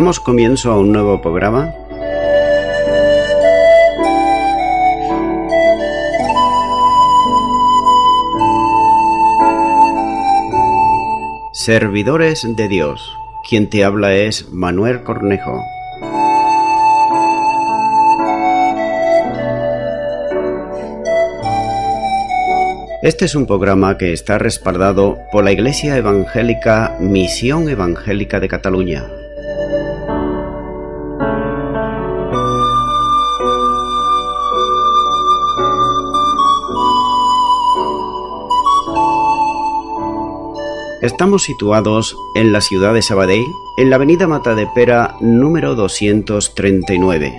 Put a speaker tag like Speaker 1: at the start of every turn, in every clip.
Speaker 1: Damos comienzo a un nuevo programa. Servidores de Dios. Quien te habla es Manuel Cornejo. Este es un programa que está respaldado por la Iglesia Evangélica Misión Evangélica de Cataluña. Estamos situados en la ciudad de Sabadell, en la avenida Matadepera número 239.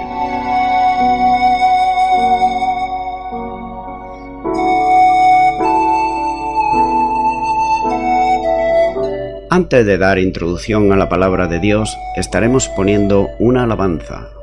Speaker 1: Antes de dar introducción a la palabra de Dios, estaremos poniendo una alabanza.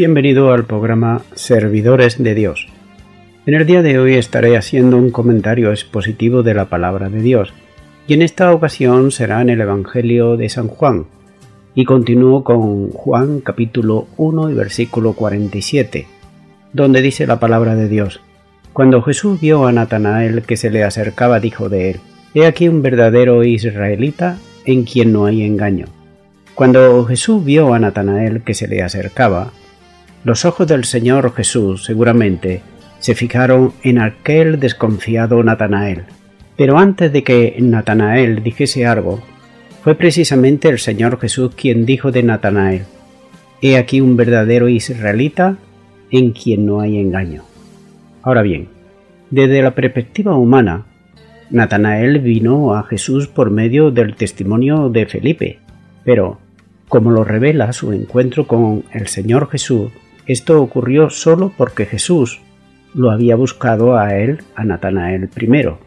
Speaker 2: Bienvenido al programa Servidores de Dios. En el día de hoy estaré haciendo un comentario expositivo de la palabra de Dios, y en esta ocasión será en el Evangelio de San Juan, y continúo con Juan capítulo 1 y versículo 47, donde dice la palabra de Dios. Cuando Jesús vio a Natanael que se le acercaba, dijo de él, He aquí un verdadero israelita en quien no hay engaño. Cuando Jesús vio a Natanael que se le acercaba, los ojos del Señor Jesús seguramente se fijaron en aquel desconfiado Natanael. Pero antes de que Natanael dijese algo, fue precisamente el Señor Jesús quien dijo de Natanael, He aquí un verdadero israelita en quien no hay engaño. Ahora bien, desde la perspectiva humana, Natanael vino a Jesús por medio del testimonio de Felipe, pero, como lo revela su encuentro con el Señor Jesús, esto ocurrió solo porque Jesús lo había buscado a él, a Natanael primero.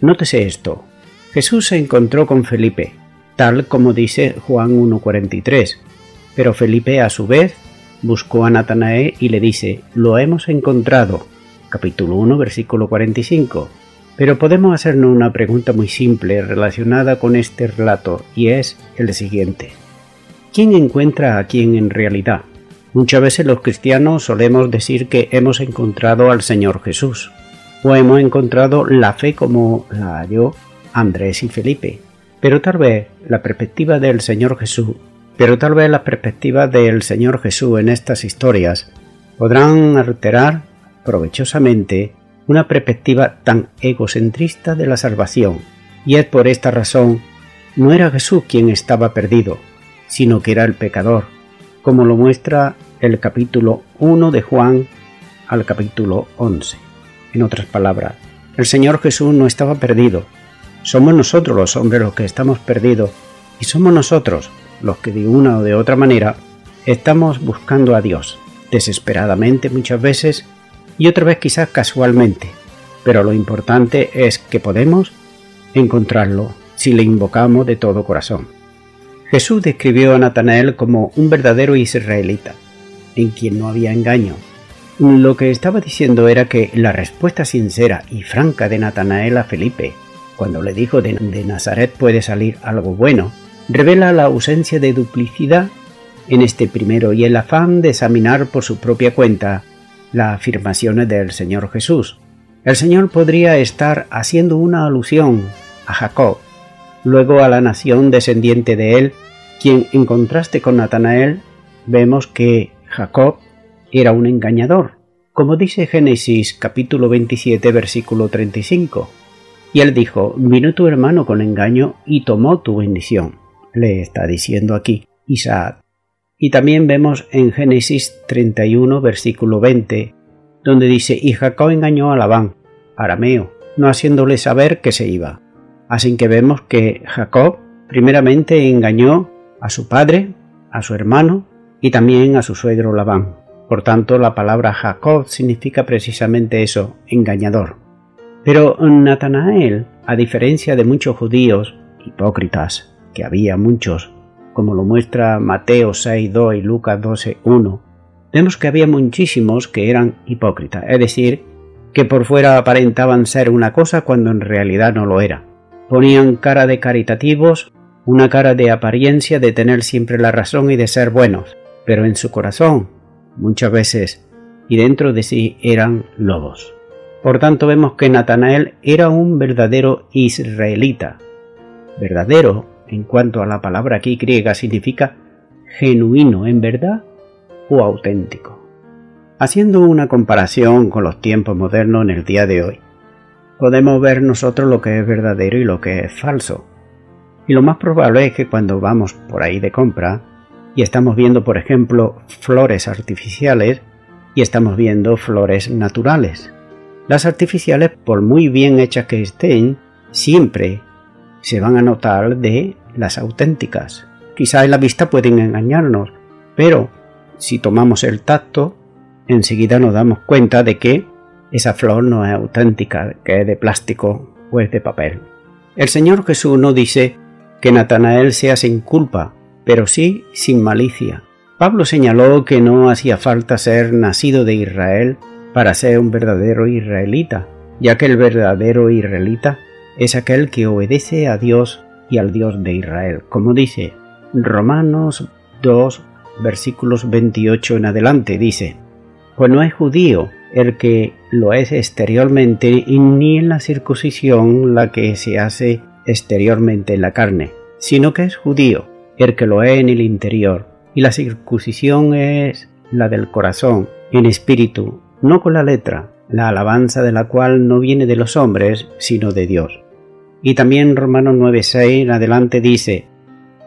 Speaker 2: Nótese esto. Jesús se encontró con Felipe, tal como dice Juan 1.43, pero Felipe a su vez buscó a Natanael y le dice, lo hemos encontrado, capítulo 1, versículo 45. Pero podemos hacernos una pregunta muy simple relacionada con este relato y es el siguiente. ¿Quién encuentra a quién en realidad? Muchas veces los cristianos solemos decir que hemos encontrado al Señor Jesús, o hemos encontrado la fe como la halló Andrés y Felipe. Pero tal vez la perspectiva del Señor Jesús, pero tal vez las perspectivas del Señor Jesús en estas historias podrán alterar provechosamente una perspectiva tan egocentrista de la salvación, y es por esta razón no era Jesús quien estaba perdido, sino que era el pecador, como lo muestra el capítulo 1 de Juan al capítulo 11. En otras palabras, el Señor Jesús no estaba perdido. Somos nosotros los hombres los que estamos perdidos y somos nosotros los que de una o de otra manera estamos buscando a Dios, desesperadamente muchas veces y otra vez quizás casualmente, pero lo importante es que podemos encontrarlo si le invocamos de todo corazón. Jesús describió a Natanael como un verdadero israelita, en quien no había engaño. Lo que estaba diciendo era que la respuesta sincera y franca de Natanael a Felipe, cuando le dijo de, Nazaret puede salir algo bueno, revela la ausencia de duplicidad en este primero y el afán de examinar por su propia cuenta las afirmaciones del Señor Jesús. El Señor podría estar haciendo una alusión a Jacob, luego a la nación descendiente de él quien en contraste con Natanael vemos que Jacob era un engañador, como dice Génesis capítulo 27 versículo 35. Y él dijo, vino tu hermano con engaño y tomó tu bendición. Le está diciendo aquí Isaac. Y también vemos en Génesis 31 versículo 20, donde dice, y Jacob engañó a Labán, arameo, no haciéndole saber que se iba. Así que vemos que Jacob primeramente engañó a su padre, a su hermano y también a su suegro Labán. Por tanto, la palabra Jacob significa precisamente eso, engañador. Pero Natanael, a diferencia de muchos judíos hipócritas, que había muchos, como lo muestra Mateo 6.2 y Lucas 12.1, vemos que había muchísimos que eran hipócritas, es decir, que por fuera aparentaban ser una cosa cuando en realidad no lo era. Ponían cara de caritativos una cara de apariencia de tener siempre la razón y de ser buenos, pero en su corazón, muchas veces, y dentro de sí eran lobos. Por tanto vemos que Natanael era un verdadero israelita. Verdadero, en cuanto a la palabra aquí griega, significa genuino en verdad o auténtico. Haciendo una comparación con los tiempos modernos en el día de hoy, podemos ver nosotros lo que es verdadero y lo que es falso Y lo más probable es que cuando vamos por ahí de compra y estamos viendo, por ejemplo, flores artificiales y estamos viendo flores naturales. Las artificiales, por muy bien hechas que estén, siempre se van a notar de las auténticas. Quizá en la vista pueden engañarnos, pero si tomamos el tacto, enseguida nos damos cuenta de que esa flor no es auténtica, que es de plástico o es de papel. El Señor Jesús no dice que Natanael sea sin culpa, pero sí sin malicia. Pablo señaló que no hacía falta ser nacido de Israel para ser un verdadero israelita, ya que el verdadero israelita es aquel que obedece a Dios y al Dios de Israel, como dice Romanos 2, versículos 28 en adelante, dice, pues no es judío el que lo es exteriormente y ni en la circuncisión la que se hace exteriormente en la carne, sino que es judío el que lo es en el interior, y la circuncisión es la del corazón, en espíritu, no con la letra, la alabanza de la cual no viene de los hombres, sino de Dios. Y también Romanos 9:6 en adelante dice,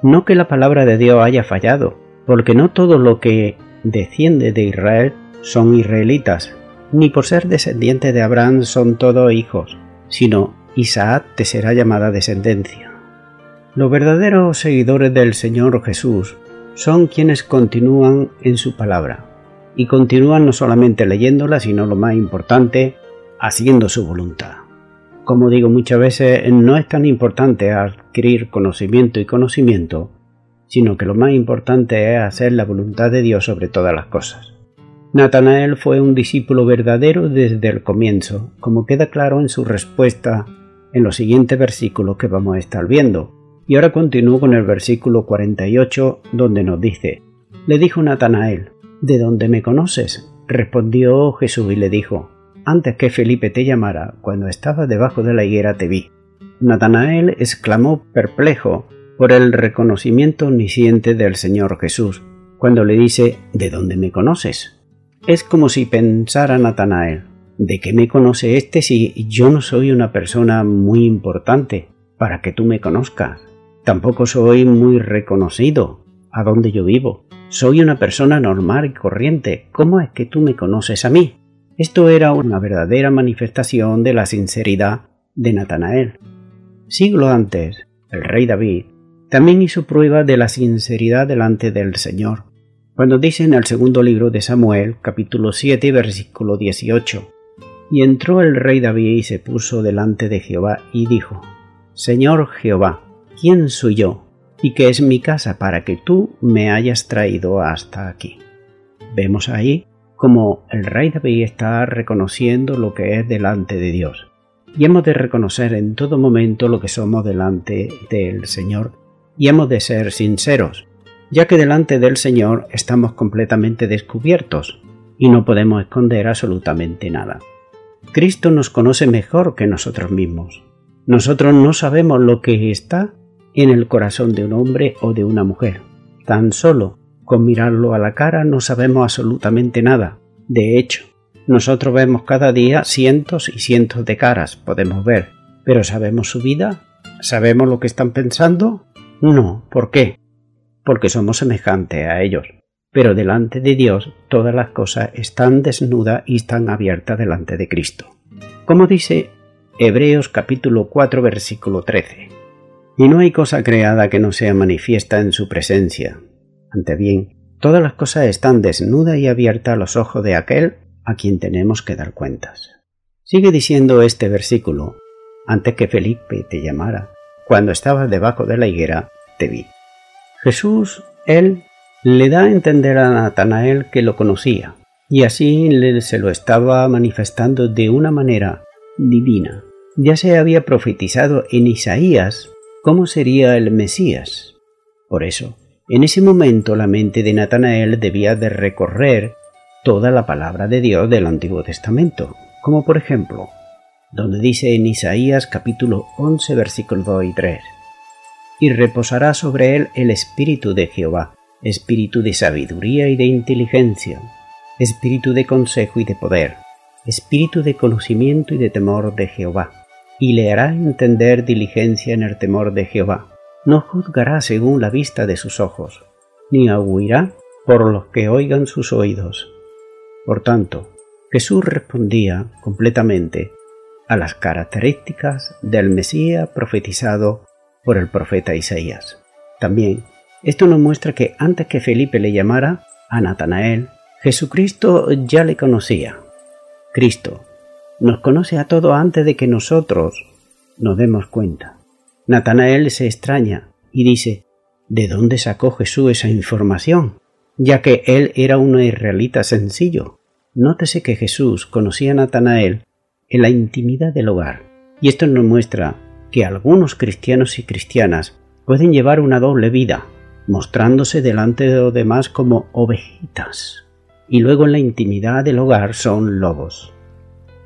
Speaker 2: no que la palabra de Dios haya fallado, porque no todo lo que desciende de Israel son israelitas, ni por ser descendientes de Abraham son todos hijos, sino Isaac te será llamada descendencia. Los verdaderos seguidores del Señor Jesús son quienes continúan en su palabra, y continúan no solamente leyéndola, sino lo más importante, haciendo su voluntad. Como digo muchas veces, no es tan importante adquirir conocimiento y conocimiento, sino que lo más importante es hacer la voluntad de Dios sobre todas las cosas. Natanael fue un discípulo verdadero desde el comienzo, como queda claro en su respuesta en los siguientes versículos que vamos a estar viendo. Y ahora continúo con el versículo 48, donde nos dice, Le dijo Natanael, ¿De dónde me conoces? Respondió Jesús y le dijo, Antes que Felipe te llamara, cuando estaba debajo de la higuera te vi. Natanael exclamó perplejo por el reconocimiento omnisciente del Señor Jesús, cuando le dice, ¿De dónde me conoces? Es como si pensara Natanael, ¿de qué me conoce este si yo no soy una persona muy importante para que tú me conozcas? Tampoco soy muy reconocido a donde yo vivo. Soy una persona normal y corriente. ¿Cómo es que tú me conoces a mí? Esto era una verdadera manifestación de la sinceridad de Natanael. Siglo antes, el rey David también hizo prueba de la sinceridad delante del Señor, cuando dice en el segundo libro de Samuel, capítulo 7, versículo 18, Y entró el rey David y se puso delante de Jehová y dijo, Señor Jehová, ¿quién soy yo y que es mi casa para que tú me hayas traído hasta aquí. Vemos ahí como el rey David está reconociendo lo que es delante de Dios. Y hemos de reconocer en todo momento lo que somos delante del Señor y hemos de ser sinceros, ya que delante del Señor estamos completamente descubiertos y no podemos esconder absolutamente nada. Cristo nos conoce mejor que nosotros mismos. Nosotros no sabemos lo que está en el corazón de un hombre o de una mujer. Tan solo con mirarlo a la cara no sabemos absolutamente nada. De hecho, nosotros vemos cada día cientos y cientos de caras, podemos ver, pero ¿sabemos su vida? ¿Sabemos lo que están pensando? No. ¿Por qué? Porque somos semejantes a ellos. Pero delante de Dios todas las cosas están desnudas y están abiertas delante de Cristo. Como dice Hebreos capítulo 4 versículo 13 y no hay cosa creada que no sea manifiesta en su presencia. Ante bien, todas las cosas están desnudas y abiertas a los ojos de aquel a quien tenemos que dar cuentas. Sigue diciendo este versículo, antes que Felipe te llamara, cuando estabas debajo de la higuera, te vi. Jesús, él, le da a entender a Natanael que lo conocía, y así se lo estaba manifestando de una manera divina. Ya se había profetizado en Isaías cómo sería el Mesías. Por eso, en ese momento la mente de Natanael debía de recorrer toda la palabra de Dios del Antiguo Testamento, como por ejemplo, donde dice en Isaías capítulo 11 versículos 2 y 3, y reposará sobre él el espíritu de Jehová, espíritu de sabiduría y de inteligencia, espíritu de consejo y de poder, espíritu de conocimiento y de temor de Jehová y le hará entender diligencia en el temor de Jehová, no juzgará según la vista de sus ojos, ni aguirá por los que oigan sus oídos. Por tanto, Jesús respondía completamente a las características del Mesías profetizado por el profeta Isaías. También, esto nos muestra que antes que Felipe le llamara a Natanael, Jesucristo ya le conocía. Cristo nos conoce a todos antes de que nosotros nos demos cuenta. Natanael se extraña y dice, ¿de dónde sacó Jesús esa información? Ya que él era un israelita sencillo. Nótese que Jesús conocía a Natanael en la intimidad del hogar, y esto nos muestra que algunos cristianos y cristianas pueden llevar una doble vida, mostrándose delante de los demás como ovejitas, y luego en la intimidad del hogar son lobos.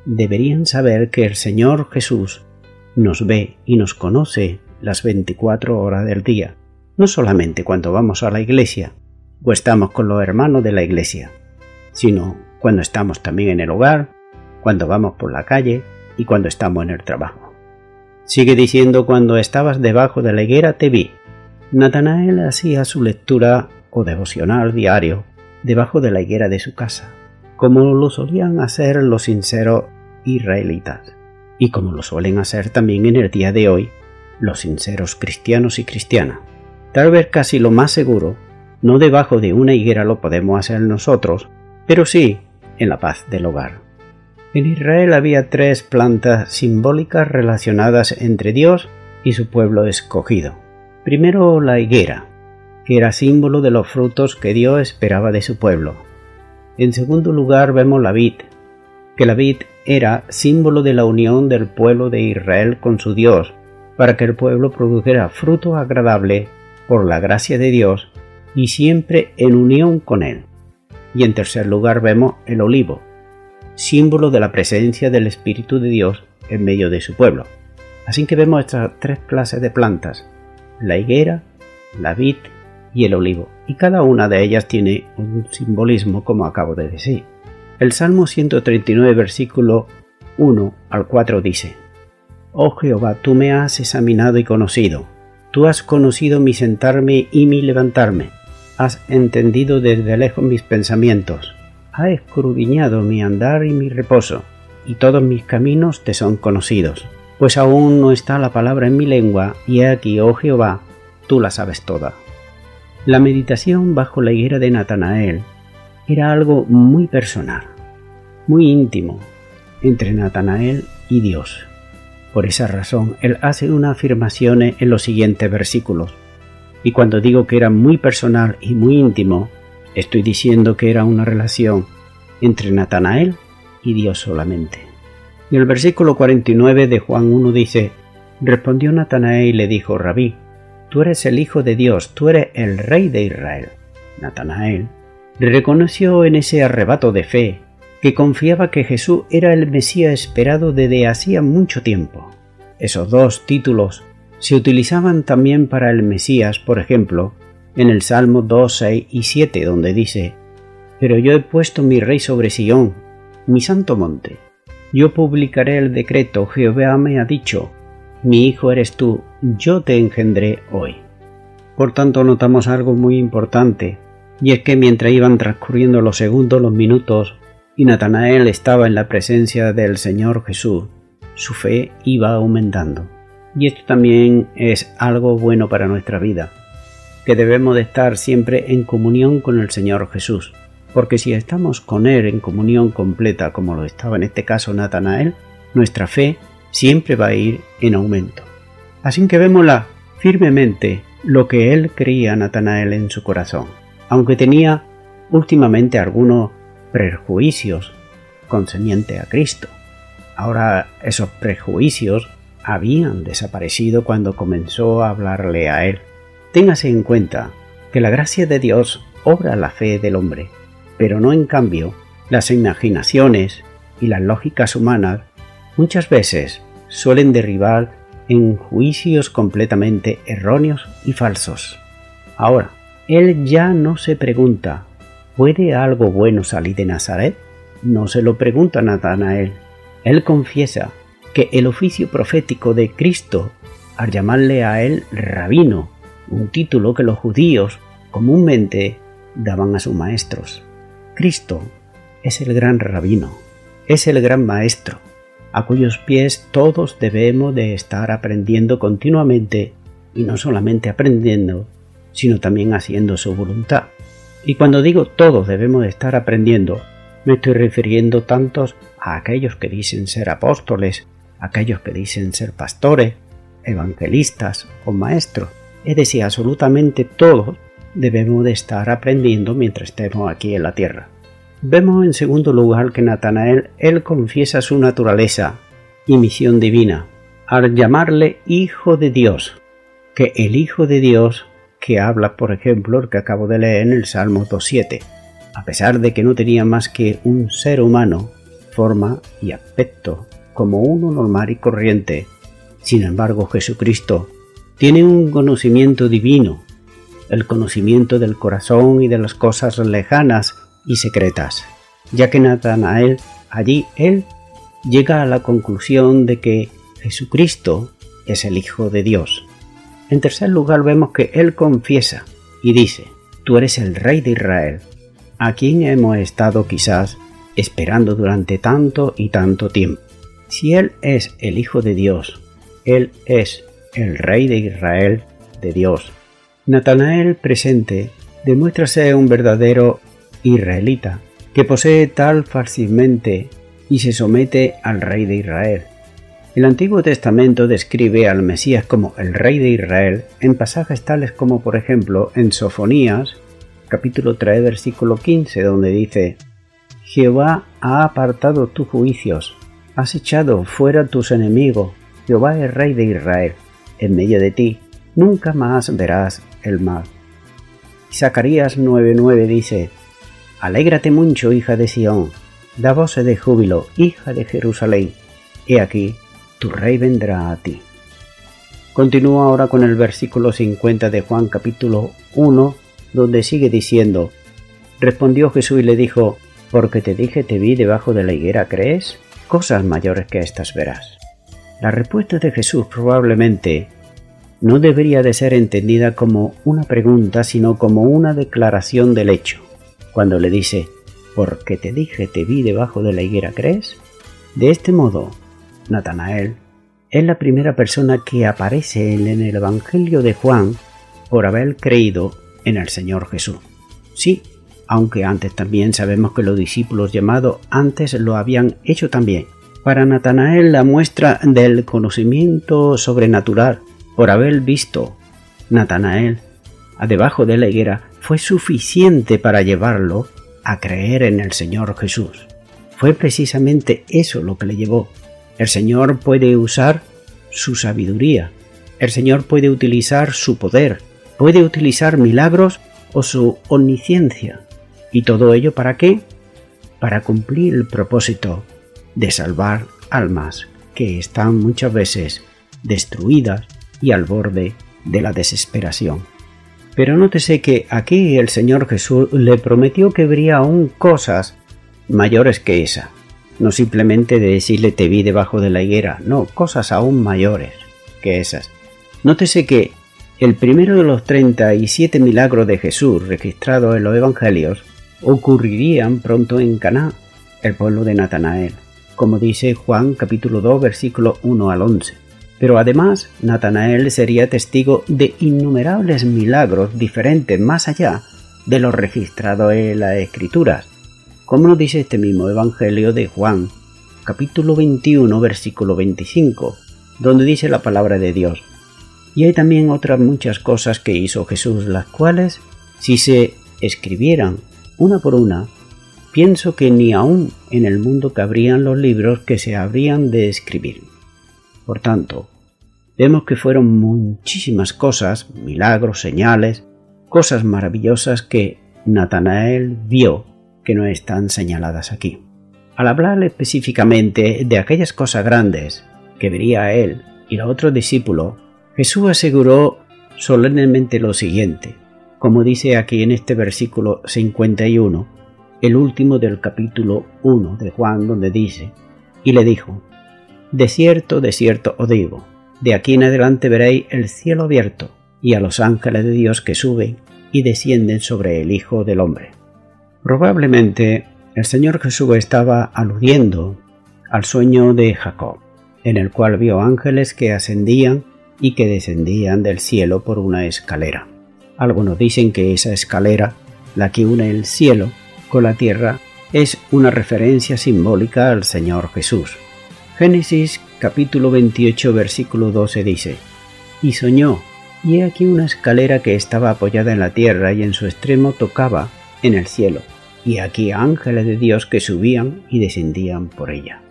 Speaker 2: Deberían saber que el Señor Jesús nos ve y nos conoce las 24 horas del día, no solamente cuando vamos a la iglesia o estamos con los hermanos de la iglesia, sino cuando estamos también en el hogar, cuando vamos por la calle y cuando estamos en el trabajo. Sigue diciendo cuando estabas debajo de la higuera te vi. Natanael hacía su lectura o devocional diario debajo de la higuera de su casa, como lo solían hacer los sinceros israelitas y como lo suelen hacer también en el día de hoy los sinceros cristianos y cristianas. Tal vez casi lo más seguro, no debajo de una higuera lo podemos hacer nosotros, pero sí en la paz del hogar. En Israel había tres plantas simbólicas relacionadas entre Dios y su pueblo escogido. Primero la higuera, que era símbolo de los frutos que Dios esperaba de su pueblo. En segundo lugar vemos la vid, que la vid era símbolo de la unión del pueblo de Israel con su Dios, para que el pueblo produjera fruto agradable por la gracia de Dios y siempre en unión con Él. Y en tercer lugar vemos el olivo, símbolo de la presencia del Espíritu de Dios en medio de su pueblo. Así que vemos estas tres clases de plantas, la higuera, la vid y el olivo, y cada una de ellas tiene un simbolismo como acabo de decir. El Salmo 139, versículo 1 al 4 dice, Oh Jehová, tú me has examinado y conocido, tú has conocido mi sentarme y mi levantarme, has entendido desde lejos mis pensamientos, has escrudiñado mi andar y mi reposo, y todos mis caminos te son conocidos. Pues aún no está la palabra en mi lengua, y he aquí, oh Jehová, tú la sabes toda. La meditación bajo la higuera de Natanael era algo muy personal, muy íntimo, entre Natanael y Dios. Por esa razón, él hace una afirmación en los siguientes versículos. Y cuando digo que era muy personal y muy íntimo, estoy diciendo que era una relación entre Natanael y Dios solamente. Y el versículo 49 de Juan 1 dice, Respondió Natanael y le dijo, Rabí, tú eres el Hijo de Dios, tú eres el Rey de Israel. Natanael reconoció en ese arrebato de fe que confiaba que Jesús era el Mesías esperado desde hacía mucho tiempo. Esos dos títulos se utilizaban también para el Mesías, por ejemplo, en el Salmo 2, 6 y 7, donde dice, Pero yo he puesto mi rey sobre Sion, mi santo monte. Yo publicaré el decreto, Jehová me ha dicho, mi hijo eres tú, yo te engendré hoy. Por tanto, notamos algo muy importante, y es que mientras iban transcurriendo los segundos, los minutos, y Natanael estaba en la presencia del Señor Jesús, su fe iba aumentando. Y esto también es algo bueno para nuestra vida, que debemos de estar siempre en comunión con el Señor Jesús, porque si estamos con Él en comunión completa, como lo estaba en este caso Natanael, nuestra fe siempre va a ir en aumento. Así que vémosla firmemente lo que él creía Natanael en su corazón aunque tenía últimamente algunos prejuicios concerniente a Cristo. Ahora esos prejuicios habían desaparecido cuando comenzó a hablarle a él. Téngase en cuenta que la gracia de Dios obra la fe del hombre, pero no en cambio las imaginaciones y las lógicas humanas muchas veces suelen derribar en juicios completamente erróneos y falsos. Ahora, él ya no se pregunta, ¿puede algo bueno salir de Nazaret? No se lo pregunta Natanael. Él confiesa que el oficio profético de Cristo al llamarle a él rabino, un título que los judíos comúnmente daban a sus maestros. Cristo es el gran rabino, es el gran maestro, a cuyos pies todos debemos de estar aprendiendo continuamente y no solamente aprendiendo, sino también haciendo su voluntad. Y cuando digo todos debemos de estar aprendiendo, me estoy refiriendo tantos a aquellos que dicen ser apóstoles, aquellos que dicen ser pastores, evangelistas o maestros, es decir, absolutamente todos debemos de estar aprendiendo mientras estemos aquí en la tierra. Vemos en segundo lugar que Natanael él confiesa su naturaleza y misión divina al llamarle Hijo de Dios, que el Hijo de Dios que habla, por ejemplo, el que acabo de leer en el Salmo 2.7, a pesar de que no tenía más que un ser humano, forma y aspecto, como uno normal y corriente, sin embargo Jesucristo tiene un conocimiento divino, el conocimiento del corazón y de las cosas lejanas y secretas, ya que Natanael allí él llega a la conclusión de que Jesucristo es el Hijo de Dios. En tercer lugar vemos que él confiesa y dice, tú eres el Rey de Israel, a quien hemos estado quizás esperando durante tanto y tanto tiempo. Si él es el Hijo de Dios, él es el Rey de Israel de Dios. Natanael presente demuestra ser un verdadero israelita que posee tal fácilmente y se somete al Rey de Israel. El Antiguo Testamento describe al Mesías como el Rey de Israel en pasajes tales como por ejemplo en Sofonías capítulo 3 versículo 15 donde dice Jehová ha apartado tus juicios, has echado fuera tus enemigos, Jehová es Rey de Israel en medio de ti, nunca más verás el mal. Zacarías 9:9 dice, Alégrate mucho, hija de Sión, da voces de júbilo, hija de Jerusalén, he aquí, tu rey vendrá a ti. Continúa ahora con el versículo 50 de Juan capítulo 1, donde sigue diciendo, Respondió Jesús y le dijo, Porque te dije te vi debajo de la higuera, ¿crees? Cosas mayores que estas verás. La respuesta de Jesús probablemente no debería de ser entendida como una pregunta, sino como una declaración del hecho. Cuando le dice, porque te dije te vi debajo de la higuera, ¿crees? De este modo, Natanael es la primera persona que aparece en el Evangelio de Juan por haber creído en el Señor Jesús. Sí, aunque antes también sabemos que los discípulos llamados antes lo habían hecho también, para Natanael la muestra del conocimiento sobrenatural por haber visto Natanael debajo de la higuera fue suficiente para llevarlo a creer en el Señor Jesús. Fue precisamente eso lo que le llevó. El Señor puede usar su sabiduría, el Señor puede utilizar su poder, puede utilizar milagros o su omnisciencia. ¿Y todo ello para qué? Para cumplir el propósito de salvar almas que están muchas veces destruidas y al borde de la desesperación. Pero nótese que aquí el Señor Jesús le prometió que habría aún cosas mayores que esa. No simplemente de decirle te vi debajo de la higuera, no, cosas aún mayores que esas. Nótese que el primero de los 37 milagros de Jesús registrados en los Evangelios ocurrirían pronto en Caná, el pueblo de Natanael como dice Juan capítulo 2 versículo 1 al 11. Pero además, Natanael sería testigo de innumerables milagros diferentes más allá de los registrados en las Escrituras, como lo dice este mismo Evangelio de Juan, capítulo 21, versículo 25, donde dice la palabra de Dios. Y hay también otras muchas cosas que hizo Jesús, las cuales, si se escribieran una por una, pienso que ni aún en el mundo cabrían los libros que se habrían de escribir. Por tanto, vemos que fueron muchísimas cosas, milagros, señales, cosas maravillosas que Natanael vio que no están señaladas aquí. Al hablar específicamente de aquellas cosas grandes que vería él y los otros discípulos, Jesús aseguró solemnemente lo siguiente, como dice aquí en este versículo 51, el último del capítulo 1 de Juan, donde dice, y le dijo, De cierto, de cierto os digo, De aquí en adelante veréis el cielo abierto y a los ángeles de Dios que suben y descienden sobre el Hijo del Hombre. Probablemente el Señor Jesús estaba aludiendo al sueño de Jacob, en el cual vio ángeles que ascendían y que descendían del cielo por una escalera. Algunos dicen que esa escalera, la que une el cielo con la tierra, es una referencia simbólica al Señor Jesús. Génesis capítulo 28 versículo 12 dice, Y soñó, y he aquí una escalera que estaba apoyada en la tierra y en su extremo tocaba en el cielo, y aquí ángeles de Dios que subían y descendían por ella.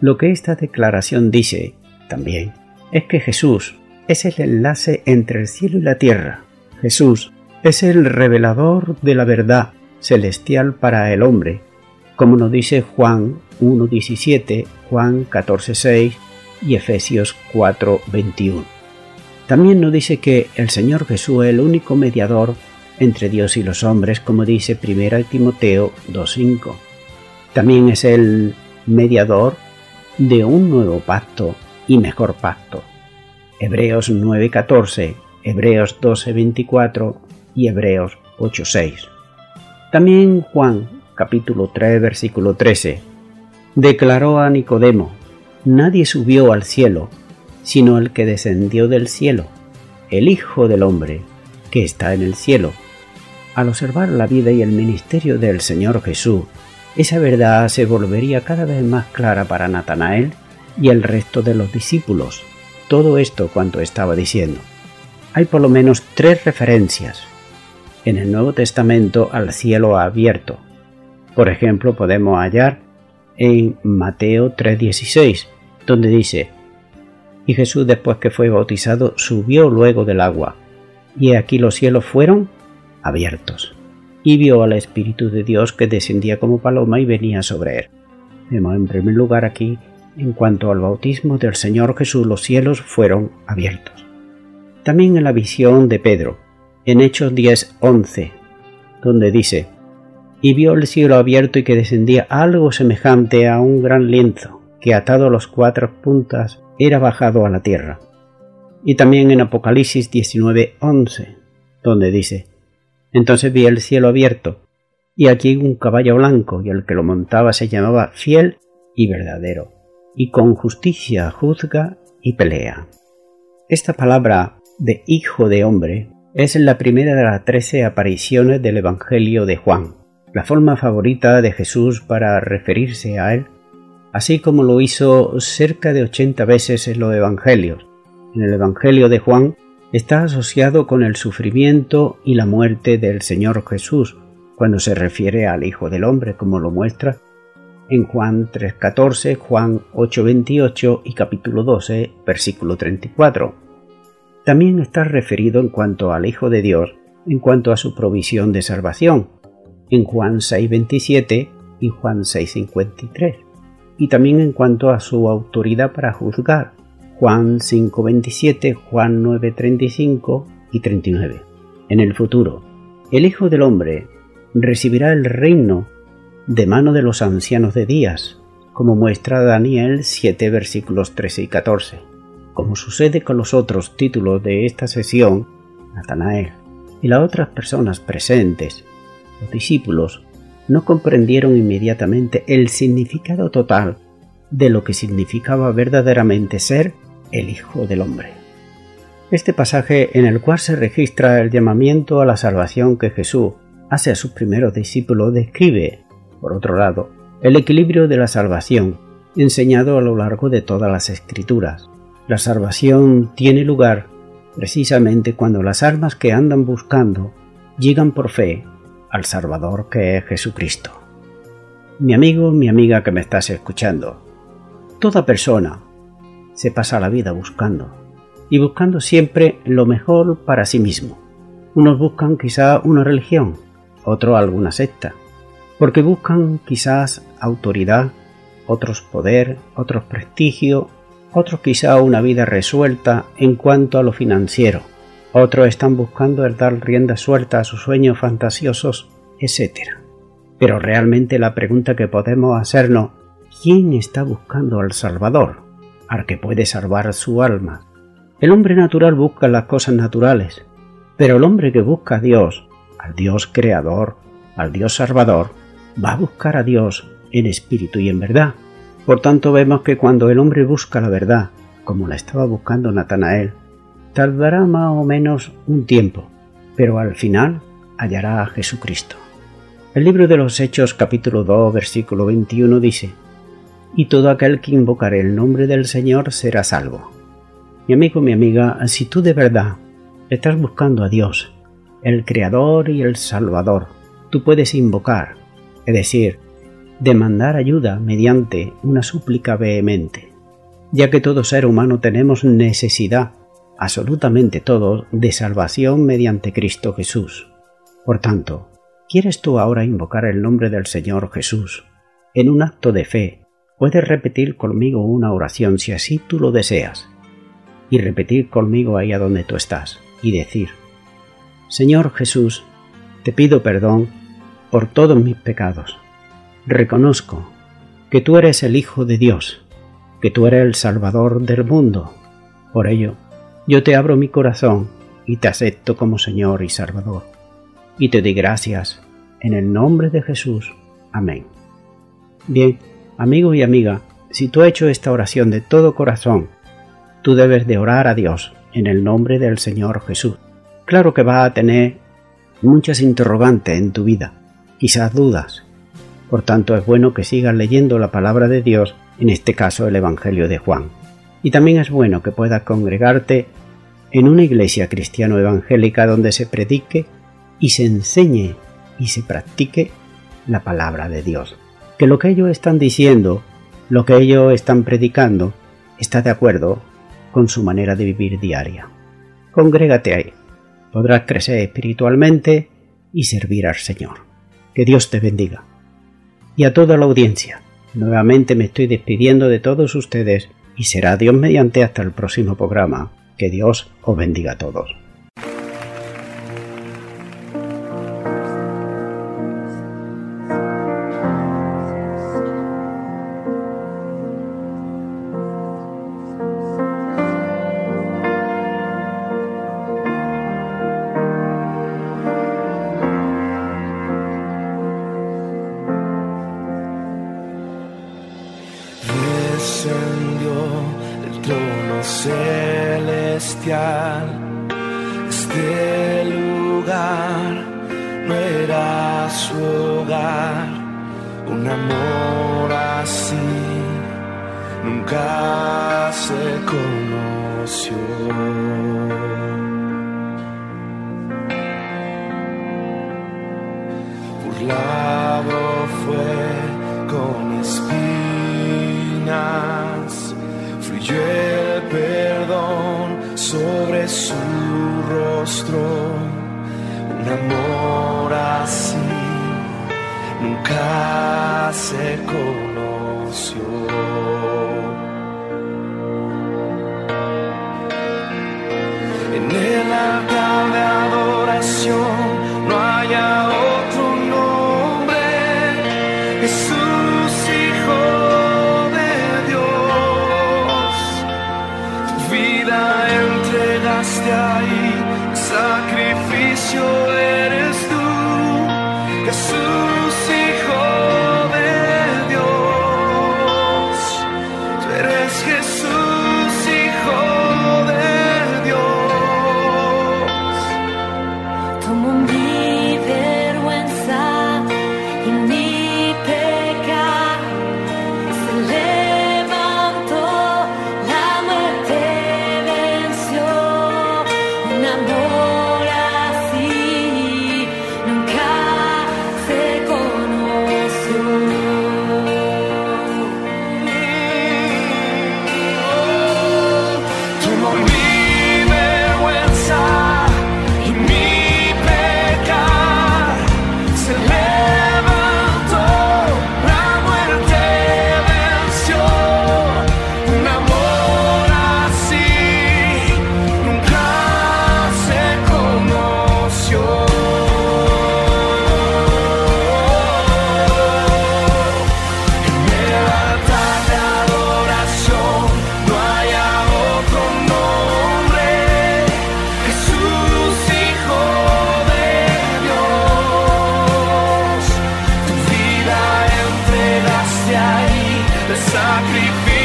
Speaker 2: Lo que esta declaración dice, también, es que Jesús es el enlace entre el cielo y la tierra. Jesús es el revelador de la verdad celestial para el hombre, como nos dice Juan 1.17, Juan 14.6 y Efesios 4.21. También nos dice que el Señor Jesús es el único mediador entre Dios y los hombres, como dice 1 Timoteo 2.5. También es el mediador de un nuevo pacto y mejor pacto. Hebreos 9.14, Hebreos 12.24 y Hebreos 8.6. También Juan capítulo 3 versículo 13 declaró a Nicodemo, Nadie subió al cielo, sino el que descendió del cielo, el Hijo del Hombre, que está en el cielo. Al observar la vida y el ministerio del Señor Jesús, esa verdad se volvería cada vez más clara para Natanael y el resto de los discípulos. Todo esto cuanto estaba diciendo. Hay por lo menos tres referencias en el Nuevo Testamento al cielo abierto. Por ejemplo, podemos hallar en Mateo 3:16, donde dice, Y Jesús después que fue bautizado subió luego del agua, y aquí los cielos fueron abiertos, y vio al Espíritu de Dios que descendía como paloma y venía sobre él. Vemos en primer lugar aquí, en cuanto al bautismo del Señor Jesús, los cielos fueron abiertos. También en la visión de Pedro, en Hechos 10:11, donde dice, y vio el cielo abierto y que descendía algo semejante a un gran lienzo, que atado a los cuatro puntas era bajado a la tierra. Y también en Apocalipsis 19:11, donde dice, Entonces vi el cielo abierto, y aquí un caballo blanco, y el que lo montaba se llamaba fiel y verdadero, y con justicia juzga y pelea. Esta palabra de hijo de hombre es la primera de las trece apariciones del Evangelio de Juan la forma favorita de Jesús para referirse a él, así como lo hizo cerca de 80 veces en los Evangelios. En el Evangelio de Juan está asociado con el sufrimiento y la muerte del Señor Jesús, cuando se refiere al Hijo del Hombre, como lo muestra en Juan 3.14, Juan 8.28 y capítulo 12, versículo 34. También está referido en cuanto al Hijo de Dios, en cuanto a su provisión de salvación, en Juan 6.27 y Juan 6.53, y también en cuanto a su autoridad para juzgar, Juan 5.27, Juan 9.35 y 39. En el futuro, el Hijo del Hombre recibirá el reino de mano de los ancianos de días, como muestra Daniel 7 versículos 13 y 14. Como sucede con los otros títulos de esta sesión, Natanael y las otras personas presentes los discípulos no comprendieron inmediatamente el significado total de lo que significaba verdaderamente ser el Hijo del Hombre. Este pasaje en el cual se registra el llamamiento a la salvación que Jesús hace a sus primeros discípulos describe, por otro lado, el equilibrio de la salvación enseñado a lo largo de todas las escrituras. La salvación tiene lugar precisamente cuando las almas que andan buscando llegan por fe al Salvador que es Jesucristo. Mi amigo, mi amiga que me estás escuchando, toda persona se pasa la vida buscando y buscando siempre lo mejor para sí mismo. Unos buscan quizá una religión, otros alguna secta, porque buscan quizás autoridad, otros poder, otros prestigio, otros quizá una vida resuelta en cuanto a lo financiero otros están buscando el dar rienda suelta a sus sueños fantasiosos, etc. Pero realmente la pregunta que podemos hacernos, ¿quién está buscando al Salvador? Al que puede salvar su alma, El hombre natural busca las cosas naturales, pero el hombre que busca a Dios, al Dios creador, al Dios salvador, va a buscar a Dios en espíritu y en verdad. Por tanto vemos que cuando el hombre busca la verdad, como la estaba buscando Natanael, tardará más o menos un tiempo, pero al final hallará a Jesucristo. El libro de los Hechos capítulo 2 versículo 21 dice, Y todo aquel que invocare el nombre del Señor será salvo. Mi amigo, mi amiga, si tú de verdad estás buscando a Dios, el Creador y el Salvador, tú puedes invocar, es decir, demandar ayuda mediante una súplica vehemente, ya que todo ser humano tenemos necesidad, absolutamente todos, de salvación mediante Cristo Jesús. Por tanto, ¿quieres tú ahora invocar el nombre del Señor Jesús? En un acto de fe, puedes repetir conmigo una oración si así tú lo deseas, y repetir conmigo ahí a donde tú estás, y decir, Señor Jesús, te pido perdón por todos mis pecados. Reconozco que tú eres el Hijo de Dios, que tú eres el Salvador del mundo. Por ello, yo te abro mi corazón y te acepto como Señor y Salvador. Y te doy gracias en el nombre de Jesús. Amén. Bien, amigo y amiga, si tú has hecho esta oración de todo corazón, tú debes de orar a Dios en el nombre del Señor Jesús. Claro que va a tener muchas interrogantes en tu vida, quizás dudas. Por tanto, es bueno que sigas leyendo la palabra de Dios, en este caso el Evangelio de Juan. Y también es bueno que puedas congregarte en una iglesia cristiano evangélica donde se predique y se enseñe y se practique la palabra de Dios. Que lo que ellos están diciendo, lo que ellos están predicando, está de acuerdo con su manera de vivir diaria. Congrégate ahí. Podrás crecer espiritualmente y servir al Señor. Que Dios te bendiga. Y a toda la audiencia, nuevamente me estoy despidiendo de todos ustedes y será Dios mediante hasta el próximo programa. Que Dios os bendiga a todos.
Speaker 1: Trono celestial. Este lugar no era su hogar, un amor así nunca se conoció. Burlado fue con espinas, fluyó su rostro, un amor así nunca se conoció. En el altar de eres Jesús,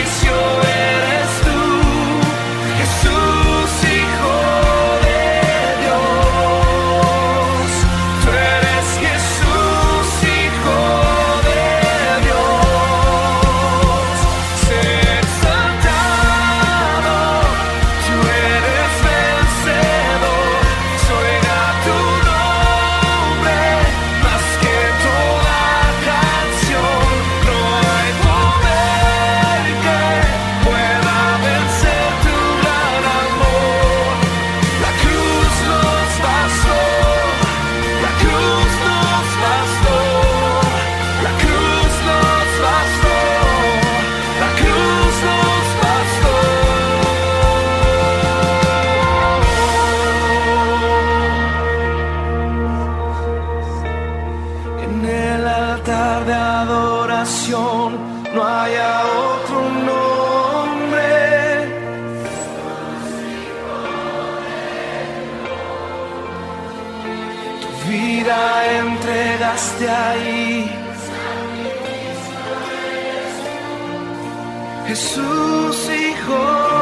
Speaker 1: It's your end. Jesús, Hijo